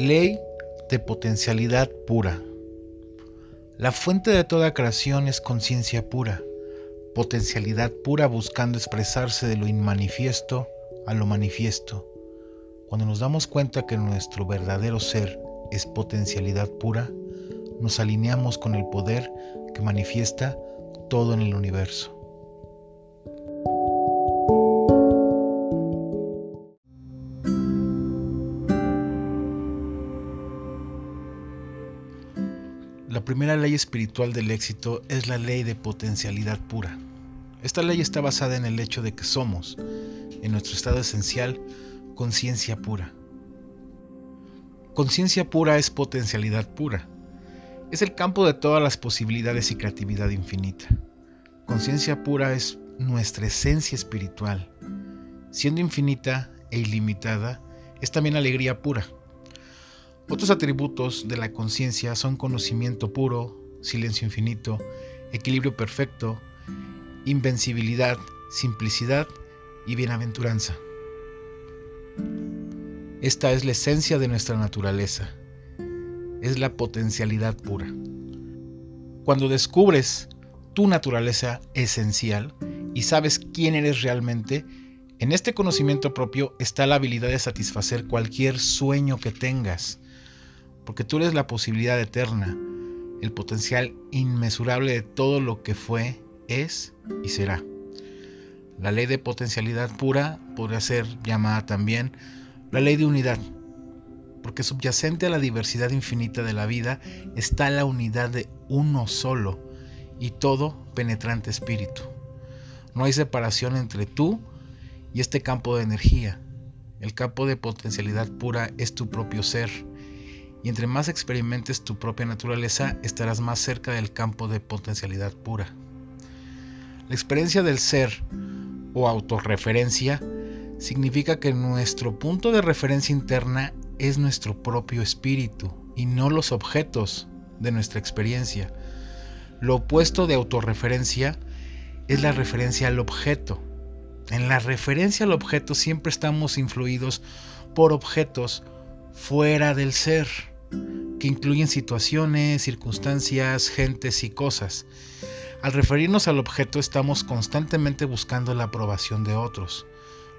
Ley de potencialidad pura. La fuente de toda creación es conciencia pura, potencialidad pura buscando expresarse de lo inmanifiesto a lo manifiesto. Cuando nos damos cuenta que nuestro verdadero ser es potencialidad pura, nos alineamos con el poder que manifiesta todo en el universo. La primera ley espiritual del éxito es la ley de potencialidad pura. Esta ley está basada en el hecho de que somos, en nuestro estado esencial, conciencia pura. Conciencia pura es potencialidad pura. Es el campo de todas las posibilidades y creatividad infinita. Conciencia pura es nuestra esencia espiritual. Siendo infinita e ilimitada, es también alegría pura. Otros atributos de la conciencia son conocimiento puro, silencio infinito, equilibrio perfecto, invencibilidad, simplicidad y bienaventuranza. Esta es la esencia de nuestra naturaleza. Es la potencialidad pura. Cuando descubres tu naturaleza esencial y sabes quién eres realmente, en este conocimiento propio está la habilidad de satisfacer cualquier sueño que tengas porque tú eres la posibilidad eterna, el potencial inmesurable de todo lo que fue, es y será. La ley de potencialidad pura podría ser llamada también la ley de unidad, porque subyacente a la diversidad infinita de la vida está la unidad de uno solo y todo penetrante espíritu. No hay separación entre tú y este campo de energía. El campo de potencialidad pura es tu propio ser y entre más experimentes tu propia naturaleza, estarás más cerca del campo de potencialidad pura. La experiencia del ser o autorreferencia significa que nuestro punto de referencia interna es nuestro propio espíritu y no los objetos de nuestra experiencia. Lo opuesto de autorreferencia es la referencia al objeto. En la referencia al objeto siempre estamos influidos por objetos fuera del ser que incluyen situaciones, circunstancias, gentes y cosas. Al referirnos al objeto estamos constantemente buscando la aprobación de otros.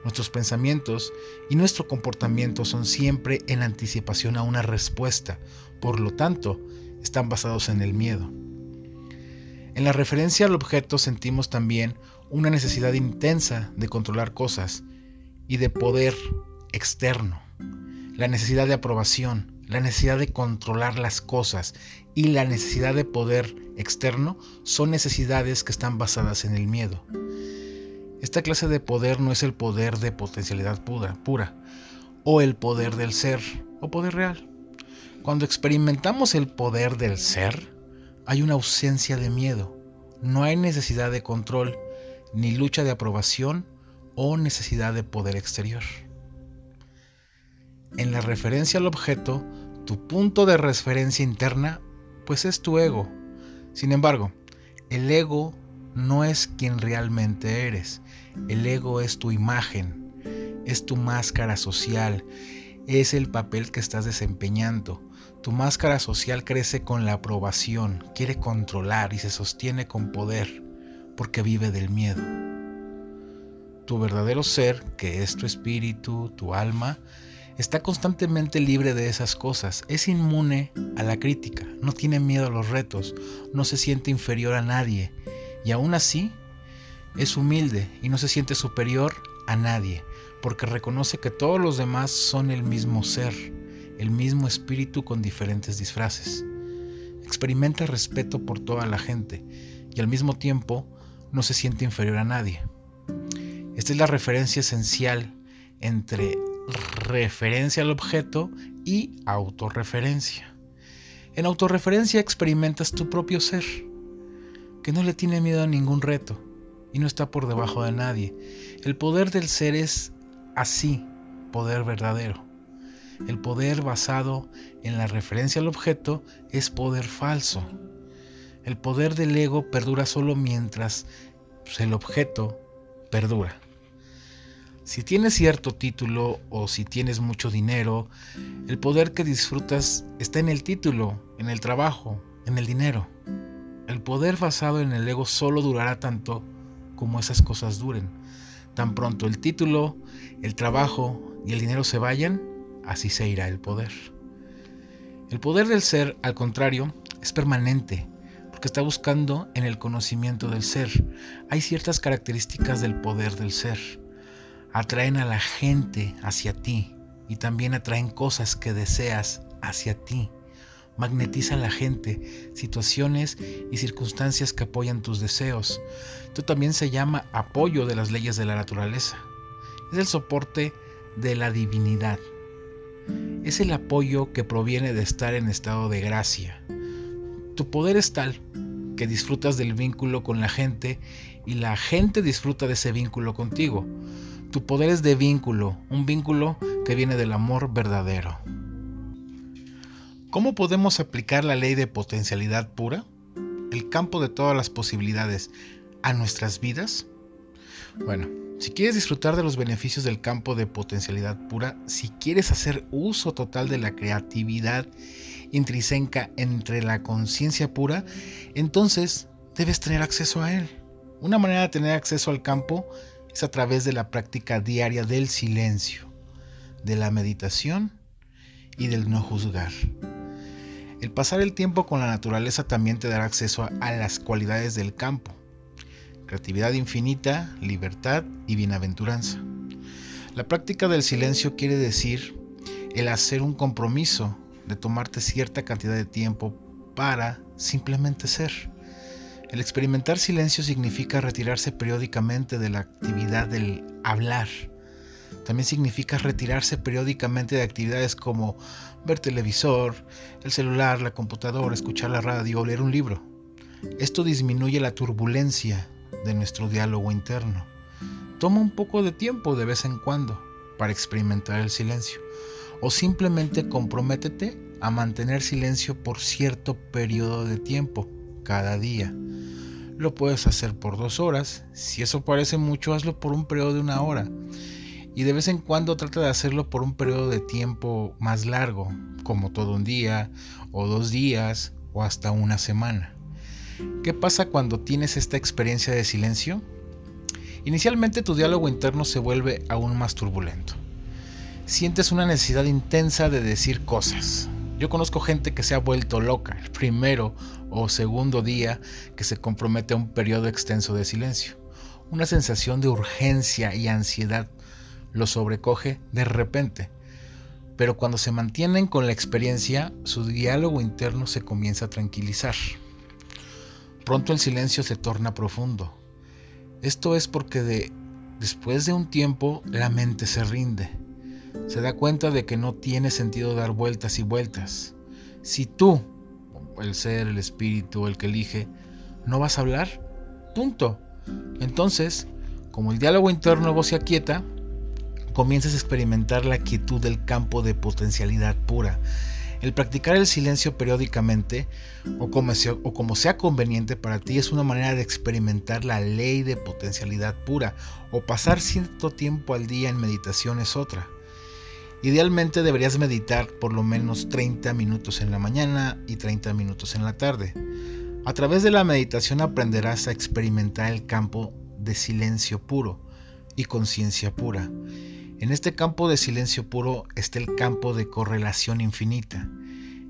Nuestros pensamientos y nuestro comportamiento son siempre en anticipación a una respuesta, por lo tanto, están basados en el miedo. En la referencia al objeto sentimos también una necesidad intensa de controlar cosas y de poder externo, la necesidad de aprobación, la necesidad de controlar las cosas y la necesidad de poder externo son necesidades que están basadas en el miedo. Esta clase de poder no es el poder de potencialidad pura, pura o el poder del ser o poder real. Cuando experimentamos el poder del ser, hay una ausencia de miedo. No hay necesidad de control, ni lucha de aprobación o necesidad de poder exterior. En la referencia al objeto, tu punto de referencia interna, pues es tu ego. Sin embargo, el ego no es quien realmente eres. El ego es tu imagen, es tu máscara social, es el papel que estás desempeñando. Tu máscara social crece con la aprobación, quiere controlar y se sostiene con poder, porque vive del miedo. Tu verdadero ser, que es tu espíritu, tu alma, está constantemente libre de esas cosas, es inmune a la crítica, no tiene miedo a los retos, no se siente inferior a nadie y aún así es humilde y no se siente superior a nadie, porque reconoce que todos los demás son el mismo ser, el mismo espíritu con diferentes disfraces. Experimenta respeto por toda la gente y al mismo tiempo no se siente inferior a nadie. Esta es la referencia esencial entre referencia al objeto y autorreferencia. En autorreferencia experimentas tu propio ser, que no le tiene miedo a ningún reto y no está por debajo de nadie. El poder del ser es así, poder verdadero. El poder basado en la referencia al objeto es poder falso. El poder del ego perdura solo mientras el objeto perdura. Si tienes cierto título o si tienes mucho dinero, el poder que disfrutas está en el título, en el trabajo, en el dinero. El poder basado en el ego solo durará tanto como esas cosas duren. Tan pronto el título, el trabajo y el dinero se vayan, así se irá el poder. El poder del ser, al contrario, es permanente, porque está buscando en el conocimiento del ser. Hay ciertas características del poder del ser. Atraen a la gente hacia ti y también atraen cosas que deseas hacia ti. Magnetiza a la gente, situaciones y circunstancias que apoyan tus deseos. Esto también se llama apoyo de las leyes de la naturaleza. Es el soporte de la divinidad. Es el apoyo que proviene de estar en estado de gracia. Tu poder es tal que disfrutas del vínculo con la gente y la gente disfruta de ese vínculo contigo. Tu poder es de vínculo, un vínculo que viene del amor verdadero. ¿Cómo podemos aplicar la ley de potencialidad pura, el campo de todas las posibilidades, a nuestras vidas? Bueno, si quieres disfrutar de los beneficios del campo de potencialidad pura, si quieres hacer uso total de la creatividad intrínseca entre la conciencia pura, entonces debes tener acceso a él. Una manera de tener acceso al campo es a través de la práctica diaria del silencio, de la meditación y del no juzgar. El pasar el tiempo con la naturaleza también te dará acceso a, las cualidades del campo creatividad infinita, libertad y bienaventuranza. La práctica del silencio quiere decir el hacer un compromiso de tomarte cierta cantidad de tiempo para simplemente ser. El experimentar silencio significa retirarse periódicamente de la actividad del hablar. También significa retirarse periódicamente de actividades como ver televisor, el celular, la computadora, escuchar la radio o leer un libro. Esto disminuye la turbulencia de nuestro diálogo interno. Toma un poco de tiempo de vez en cuando para experimentar el silencio o simplemente comprométete a mantener silencio por cierto periodo de tiempo cada día. Lo puedes hacer por dos horas, si eso parece mucho hazlo por un periodo de una hora y de vez en cuando trata de hacerlo por un periodo de tiempo más largo, como todo un día o dos días o hasta una semana. ¿Qué pasa cuando tienes esta experiencia de silencio? Inicialmente tu diálogo interno se vuelve aún más turbulento. Sientes una necesidad intensa de decir cosas. Yo conozco gente que se ha vuelto loca el primero o segundo día que se compromete a un periodo extenso de silencio. Una sensación de urgencia y ansiedad lo sobrecoge de repente. Pero cuando se mantienen con la experiencia, su diálogo interno se comienza a tranquilizar. Pronto el silencio se torna profundo. Esto es porque de, después de un tiempo la mente se rinde. Se da cuenta de que no tiene sentido dar vueltas y vueltas. Si tú, el ser, el espíritu, el que elige, no vas a hablar, punto. Entonces, como el diálogo interno luego se aquieta, comienzas a experimentar la quietud del campo de potencialidad pura el practicar el silencio periódicamente o como, sea, o como sea conveniente para ti es una manera de experimentar la ley de potencialidad pura o pasar cierto tiempo al día en meditación es otra. Idealmente deberías meditar por lo menos 30 minutos en la mañana y 30 minutos en la tarde. A través de la meditación aprenderás a experimentar el campo de silencio puro y conciencia pura en este campo de silencio puro está el campo de correlación infinita,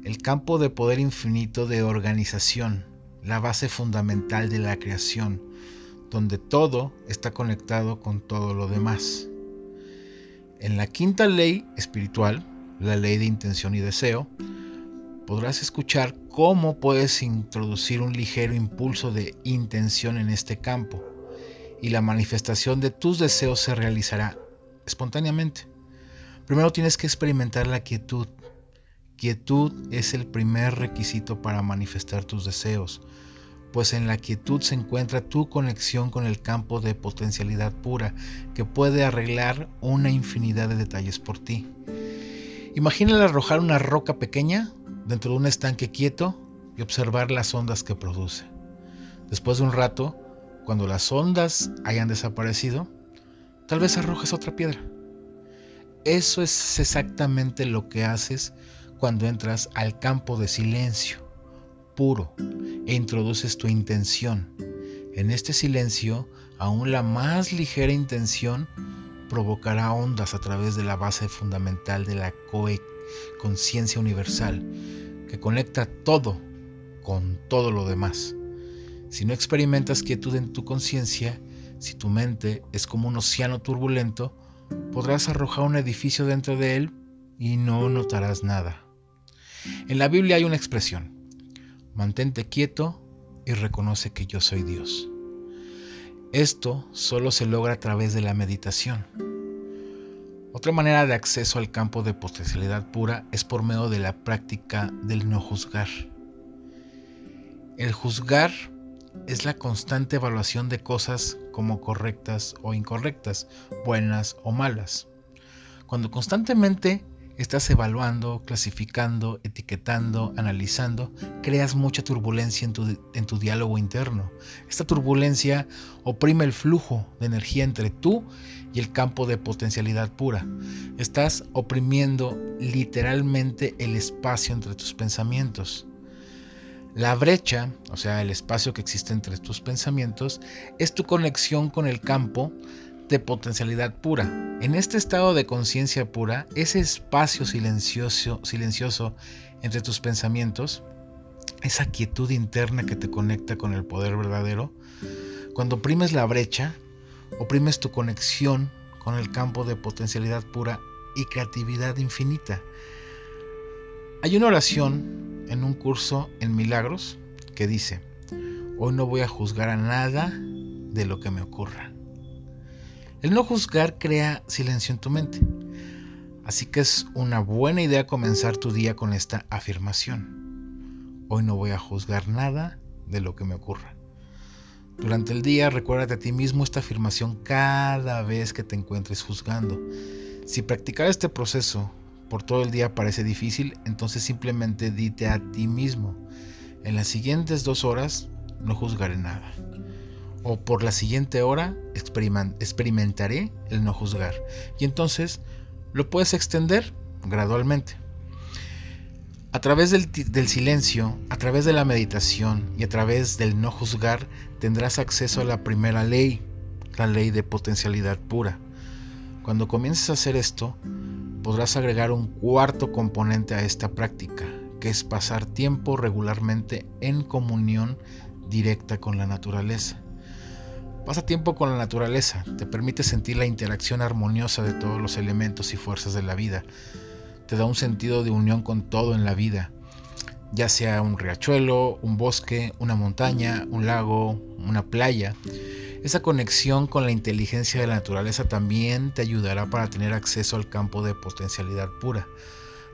el campo de poder infinito de organización, la base fundamental de la creación, donde todo está conectado con todo lo demás. En la quinta ley espiritual, la ley de intención y deseo, podrás escuchar cómo puedes introducir un ligero impulso de intención en este campo y la manifestación de tus deseos se realizará espontáneamente. Primero tienes que experimentar la quietud. Quietud es el primer requisito para manifestar tus deseos, pues en la quietud se encuentra tu conexión con el campo de potencialidad pura que puede arreglar una infinidad de detalles por ti. Imagina arrojar una roca pequeña dentro de un estanque quieto y observar las ondas que produce. Después de un rato, cuando las ondas hayan desaparecido, tal vez arrojes otra piedra. Eso es exactamente lo que haces cuando entras al campo de silencio puro e introduces tu intención. En este silencio, aún la más ligera intención provocará ondas a través de la base fundamental de la conciencia universal, que conecta todo con todo lo demás. Si no experimentas quietud en tu conciencia, si tu mente es como un océano turbulento, podrás arrojar un edificio dentro de él y no notarás nada. En la Biblia hay una expresión, mantente quieto y reconoce que yo soy Dios. Esto solo se logra a través de la meditación. Otra manera de acceso al campo de potencialidad pura es por medio de la práctica del no juzgar. El juzgar es la constante evaluación de cosas como correctas o incorrectas, buenas o malas. Cuando constantemente estás evaluando, clasificando, etiquetando, analizando, creas mucha turbulencia en tu, en tu, diálogo interno. Esta turbulencia oprime el flujo de energía entre tú y el campo de potencialidad pura. Estás oprimiendo literalmente el espacio entre tus pensamientos. La brecha, o sea, el espacio que existe entre tus pensamientos, es tu conexión con el campo de potencialidad pura. En este estado de conciencia pura, ese espacio silencioso, entre tus pensamientos, esa quietud interna que te conecta con el poder verdadero, cuando oprimes la brecha, oprimes tu conexión con el campo de potencialidad pura y creatividad infinita. Hay una oración en un curso en milagros que dice, hoy no voy a juzgar a nada de lo que me ocurra. El no juzgar crea silencio en tu mente. Así que es una buena idea comenzar tu día con esta afirmación. Hoy no voy a juzgar nada de lo que me ocurra. Durante el día recuérdate a ti mismo esta afirmación cada vez que te encuentres juzgando. Si practicar este proceso por todo el día parece difícil, entonces simplemente dite a ti mismo, en las siguientes dos horas no juzgaré nada. O por la siguiente hora experimentaré el no juzgar. Y entonces lo puedes extender gradualmente. A través del, silencio, a través de la meditación y a través del no juzgar, tendrás acceso a la primera ley, la ley de potencialidad pura. Cuando comiences a hacer esto, podrás agregar un cuarto componente a esta práctica, que es pasar tiempo regularmente en comunión directa con la naturaleza. Pasa tiempo con la naturaleza, te permite sentir la interacción armoniosa de todos los elementos y fuerzas de la vida, te da un sentido de unión con todo en la vida, ya sea un riachuelo, un bosque, una montaña, un lago, una playa. Esa conexión con la inteligencia de la naturaleza también te ayudará para tener acceso al campo de potencialidad pura.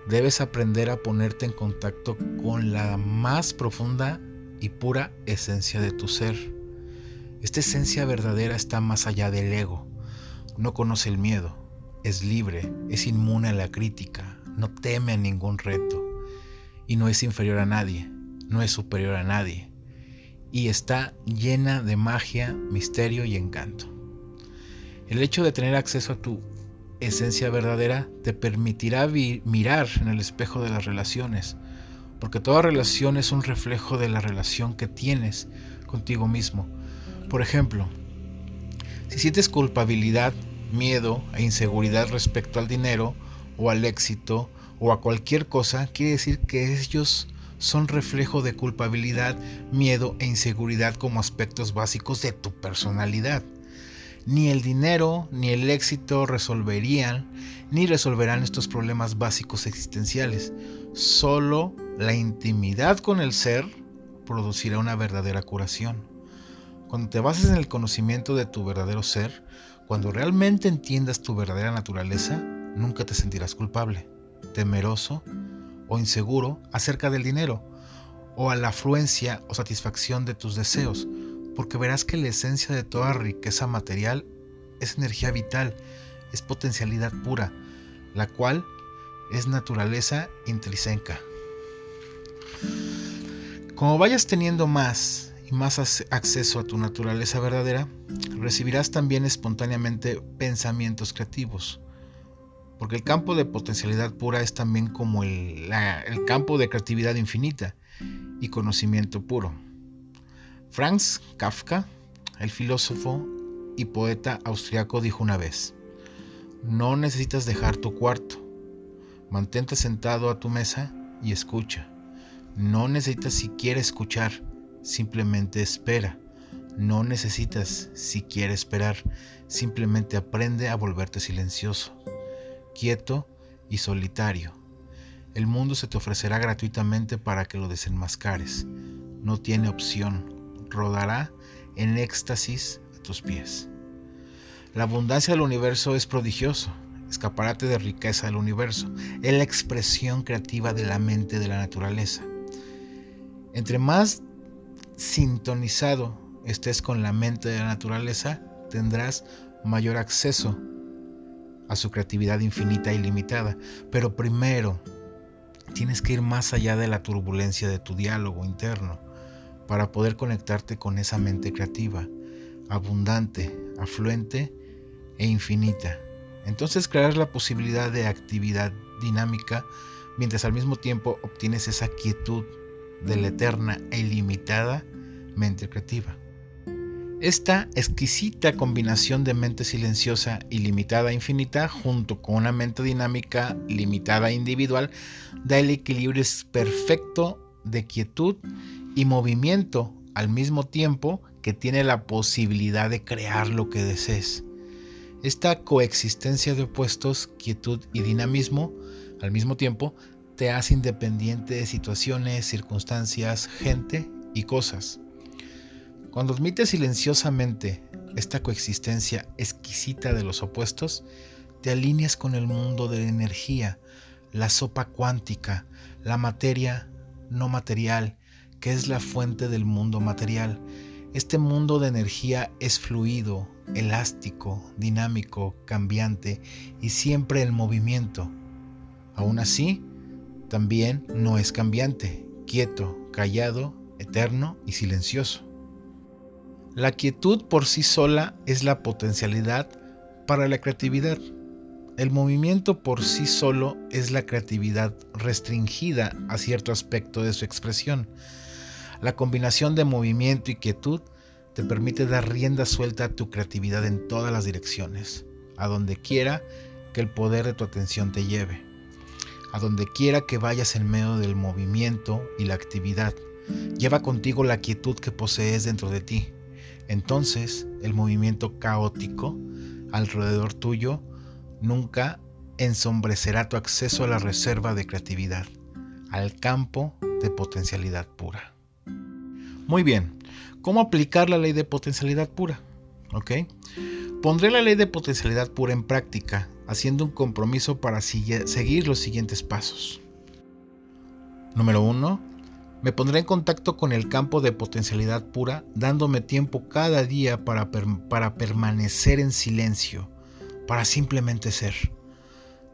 Debes aprender a ponerte en contacto con la más profunda y pura esencia de tu ser. Esta esencia verdadera está más allá del ego. No conoce el miedo, es libre, es inmune a la crítica, no teme a ningún reto y no es inferior a nadie, no es superior a nadie y está llena de magia, misterio y encanto. El hecho de tener acceso a tu esencia verdadera te permitirá mirar en el espejo de las relaciones, porque toda relación es un reflejo de la relación que tienes contigo mismo. Por ejemplo, si sientes culpabilidad, miedo e inseguridad respecto al dinero o al éxito o a cualquier cosa, quiere decir que ellos son reflejo de culpabilidad, miedo e inseguridad como aspectos básicos de tu personalidad. Ni el dinero ni el éxito resolverían ni resolverán estos problemas básicos existenciales. Solo la intimidad con el ser producirá una verdadera curación. Cuando te bases en el conocimiento de tu verdadero ser, cuando realmente entiendas tu verdadera naturaleza, nunca te sentirás culpable, temeroso o inseguro acerca del dinero o a la afluencia o satisfacción de tus deseos, porque verás que la esencia de toda riqueza material es energía vital, es potencialidad pura, la cual es naturaleza intrínseca. Como vayas teniendo más y más acceso a tu naturaleza verdadera, recibirás también espontáneamente pensamientos creativos. Porque el campo de potencialidad pura es también como el, el campo de creatividad infinita y conocimiento puro. Franz Kafka, el filósofo y poeta austriaco, dijo una vez, no necesitas dejar tu cuarto, mantente sentado a tu mesa y escucha. No necesitas siquiera escuchar, simplemente espera. No necesitas siquiera esperar, simplemente aprende a volverte silencioso, quieto y solitario. El mundo se te ofrecerá gratuitamente para que lo desenmascares. No tiene opción. Rodará en éxtasis a tus pies. La abundancia del universo es prodigioso, escaparate de riqueza del universo, es la expresión creativa de la mente de la naturaleza. Entre más sintonizado estés con la mente de la naturaleza, tendrás mayor acceso a su creatividad infinita y limitada. Pero primero, tienes que ir más allá de la turbulencia de tu diálogo interno para poder conectarte con esa mente creativa, abundante, afluente e infinita. Entonces crearás la posibilidad de actividad dinámica mientras al mismo tiempo obtienes esa quietud de la eterna e ilimitada mente creativa. Esta exquisita combinación de mente silenciosa ilimitada e infinita junto con una mente dinámica limitada e individual da el equilibrio perfecto de quietud y movimiento al mismo tiempo que tiene la posibilidad de crear lo que desees. Esta coexistencia de opuestos, quietud y dinamismo, al mismo tiempo, te hace independiente de situaciones, circunstancias, gente y cosas. Cuando admites silenciosamente esta coexistencia exquisita de los opuestos, te alineas con el mundo de la energía, la sopa cuántica, la materia no material, que es la fuente del mundo material. Este mundo de energía es fluido, elástico, dinámico, cambiante y siempre en movimiento. Aún así, también no es cambiante, quieto, callado, eterno y silencioso. La quietud por sí sola es la potencialidad para la creatividad. El movimiento por sí solo es la creatividad restringida a cierto aspecto de su expresión. La combinación de movimiento y quietud te permite dar rienda suelta a tu creatividad en todas las direcciones, a donde quiera que el poder de tu atención te lleve, a donde quiera que vayas en medio del movimiento y la actividad. Lleva contigo la quietud que posees dentro de ti. Entonces el movimiento caótico alrededor tuyo nunca ensombrecerá tu acceso a la reserva de creatividad, al campo de potencialidad pura. Muy bien, ¿Cómo aplicar la ley de potencialidad pura? ¿Ok? Pondré la ley de potencialidad pura en práctica, haciendo un compromiso para seguir los siguientes pasos. Número 1. Me pondré en contacto con el campo de potencialidad pura, dándome tiempo cada día para, para permanecer en silencio, para simplemente ser.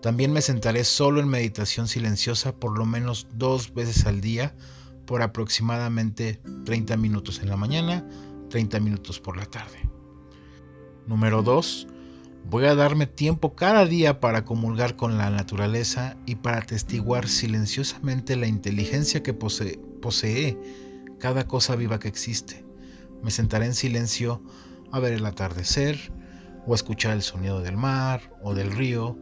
También me sentaré solo en meditación silenciosa por lo menos dos veces al día por aproximadamente 30 minutos en la mañana, 30 minutos por la tarde. Número 2. Voy a darme tiempo cada día para comulgar con la naturaleza y para atestiguar silenciosamente la inteligencia que posee, posee cada cosa viva que existe. Me sentaré en silencio a ver el atardecer, o a escuchar el sonido del mar, o del río,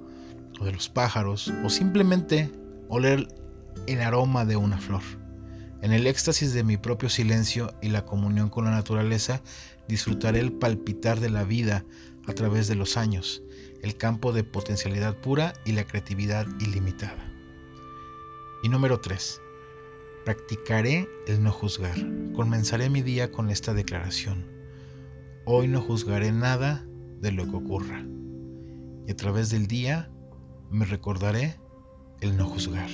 o de los pájaros, o simplemente oler el aroma de una flor. En el éxtasis de mi propio silencio y la comunión con la naturaleza, disfrutaré el palpitar de la vida a través de los años, el campo de potencialidad pura y la creatividad ilimitada. Y número 3. Practicaré el no juzgar. Comenzaré mi día con esta declaración. Hoy no juzgaré nada de lo que ocurra. Y a través del día me recordaré el no juzgar.